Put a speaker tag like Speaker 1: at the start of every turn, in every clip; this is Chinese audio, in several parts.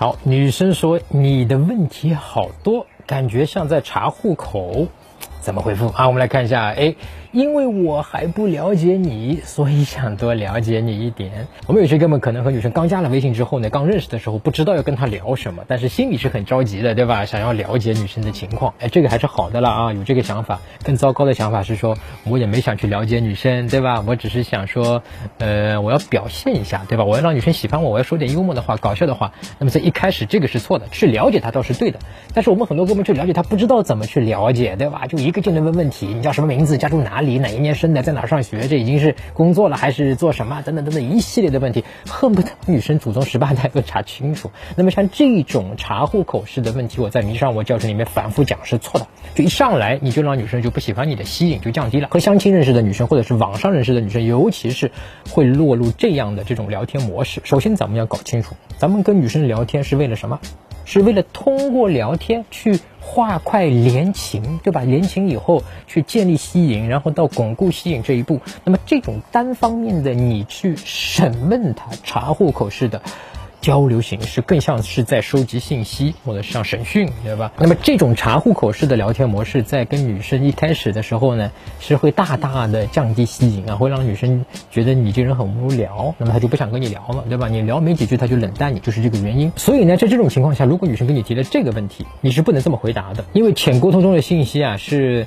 Speaker 1: 好，女生说你的问题好多，感觉像在查户口，怎么回复啊？我们来看一下，哎。因为我还不了解你，所以想多了解你一点。我们有些哥们可能和女生刚加了微信之后呢，刚认识的时候不知道要跟她聊什么，但是心里是很着急的，对吧？想要了解女生的情况，哎，这个还是好的了啊，有这个想法。更糟糕的想法是说，我也没想去了解女生，对吧？我只是想说，呃，我要表现一下，对吧？我要让女生喜欢我，我要说点幽默的话、搞笑的话。那么在一开始这个是错的，去了解她倒是对的。但是我们很多哥们去了解她，不知道怎么去了解，对吧？就一个劲的问问题，你叫什么名字？家住哪？哪里哪一年生的，在哪上学？这已经是工作了还是做什么？等等等等一系列的问题，恨不得女生祖宗十八代都查清楚。那么像这种查户口式的问题，我在迷上我教程里面反复讲是错的。就一上来你就让女生就不喜欢你的吸引就降低了。和相亲认识的女生或者是网上认识的女生，尤其是会落入这样的这种聊天模式。首先咱们要搞清楚，咱们跟女生聊天是为了什么？是为了通过聊天去画快连情，对吧？连情以后去建立吸引，然后到巩固吸引这一步。那么这种单方面的你去审问他查户口式的。交流形式更像是在收集信息，或者像审讯，对吧？那么这种查户口式的聊天模式，在跟女生一开始的时候呢，是会大大的降低吸引啊，会让女生觉得你这人很无聊，那么她就不想跟你聊了，对吧？你聊没几句，她就冷淡你，就是这个原因。所以呢，在这种情况下，如果女生跟你提了这个问题，你是不能这么回答的，因为浅沟通中的信息啊是。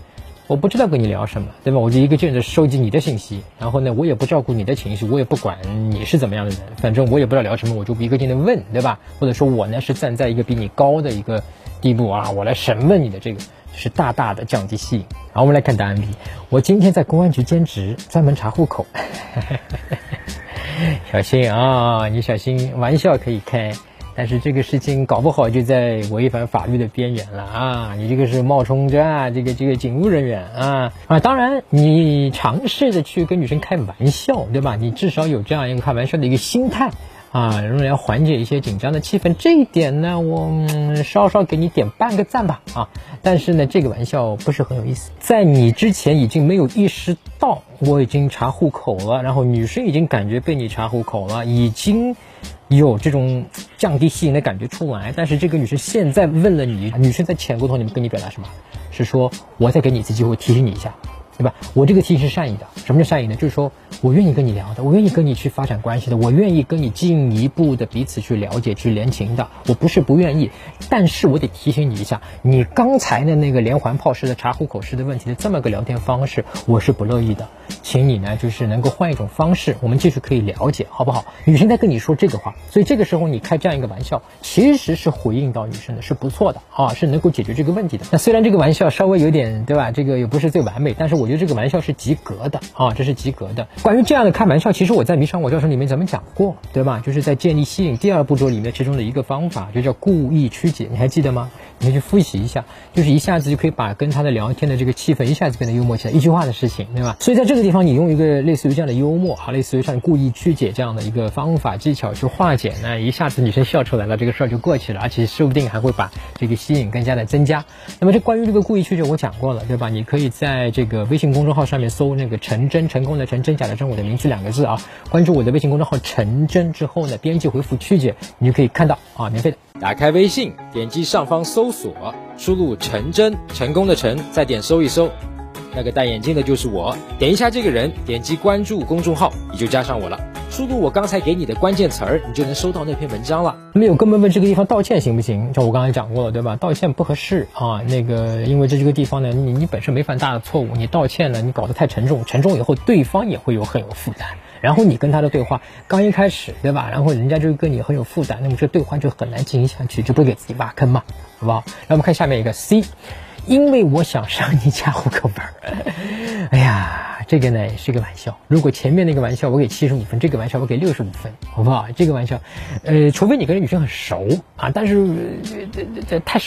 Speaker 1: 我不知道跟你聊什么，对吧？我就一个劲的收集你的信息，然后呢，我也不照顾你的情绪，我也不管你是怎么样的人，反正我也不知道聊什么，我就一个劲的问，对吧？或者说我呢是站在一个比你高的一个地步啊，我来审问你的这个，是大大的降低吸引。好，我们来看答案 B。我今天在公安局兼职，专门查户口。小心啊，你小心，玩笑可以开。但是这个事情搞不好就在违反法律的边缘了啊！你这个是冒充着这个这个警务人员啊啊！当然，你尝试的去跟女生开玩笑，对吧？你至少有这样一个开玩笑的一个心态啊，用来缓解一些紧张的气氛。这一点呢，我稍稍给你点半个赞吧啊！但是呢，这个玩笑不是很有意思。在你之前已经没有意识到我已经查户口了，然后女生已经感觉被你查户口了，已经。有这种降低吸引的感觉出来，但是这个女生现在问了你，女生在潜沟通里面跟你表达什么？是说我再给你一次机会提醒你一下。对吧？我这个提醒是善意的。什么叫善意呢？就是说我愿意跟你聊的，我愿意跟你去发展关系的，我愿意跟你进一步的彼此去了解、去连情的。我不是不愿意，但是我得提醒你一下，你刚才的那个连环炮式的查户口式的问题的这么个聊天方式，我是不乐意的。请你呢，就是能够换一种方式，我们继续可以了解，好不好？女生在跟你说这个话，所以这个时候你开这样一个玩笑，其实是回应到女生的，是不错的啊，是能够解决这个问题的。那虽然这个玩笑稍微有点，对吧？这个也不是最完美，但是我。觉得这个玩笑是及格的啊，这是及格的。关于这样的开玩笑，其实我在《迷上我教程》里面咱们讲过，对吧？就是在建立吸引第二步骤里面，其中的一个方法就叫故意曲解，你还记得吗？你去复习一下，就是一下子就可以把跟他的聊天的这个气氛一下子变得幽默起来，一句话的事情，对吧？所以在这个地方，你用一个类似于这样的幽默，啊，类似于像故意曲解这样的一个方法技巧去化解那，一下子女生笑出来了，这个事儿就过去了，而且说不定还会把这个吸引更加的增加。那么这关于这个故意曲解，我讲过了，对吧？你可以在这个微信公众号上面搜那个陈真，成功的陈真假的真，我的名字两个字啊，关注我的微信公众号陈真之后呢，编辑回复曲解，你就可以看到啊，免费的。
Speaker 2: 打开微信，点击上方搜索，输入“陈真”，成功的陈，再点搜一搜，那个戴眼镜的就是我。点一下这个人，点击关注公众号，你就加上我了。输入我刚才给你的关键词儿，你就能收到那篇文章了。
Speaker 1: 没有哥们问这个地方道歉行不行？像我刚才讲过了，对吧？道歉不合适啊。那个，因为在这个地方呢，你你本身没犯大的错误，你道歉呢，你搞得太沉重，沉重以后对方也会有很有负担。然后你跟他的对话刚一开始，对吧？然后人家就跟你很有负担，那么这对话就很难进行下去，就不给自己挖坑嘛，好不好？那我们看下面一个 C，因为我想上你家户口本儿。哎呀，这个呢是个玩笑。如果前面那个玩笑我给七十五分，这个玩笑我给六十五分，好不好？这个玩笑，呃，除非你跟女生很熟啊，但是这这这太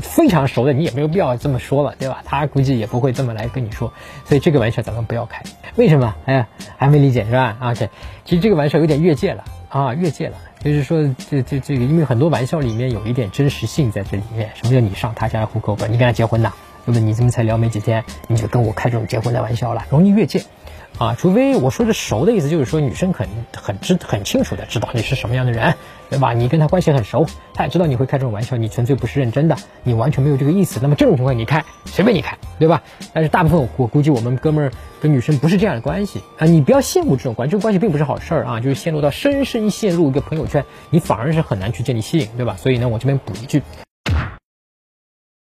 Speaker 1: 非常熟的，你也没有必要这么说了，对吧？他估计也不会这么来跟你说，所以这个玩笑咱们不要开。为什么？哎呀，还没理解是吧？OK，其实这个玩笑有点越界了啊，越界了。就是说，这这这个，因为很多玩笑里面有一点真实性在这里面。什么叫你上他家的户口本？你跟他结婚呐？那么？你怎么才聊没几天，你就跟我开这种结婚的玩笑了？容易越界。啊，除非我说的熟的意思，就是说女生很很知很清楚的知道你是什么样的人，对吧？你跟她关系很熟，她也知道你会开这种玩笑，你纯粹不是认真的，你完全没有这个意思。那么这种情况你开随便你开，对吧？但是大部分我估计我们哥们儿跟女生不是这样的关系啊，你不要羡慕这种关，这种关系并不是好事儿啊，就是陷入到深深陷入一个朋友圈，你反而是很难去建立吸引，对吧？所以呢，我这边补一句。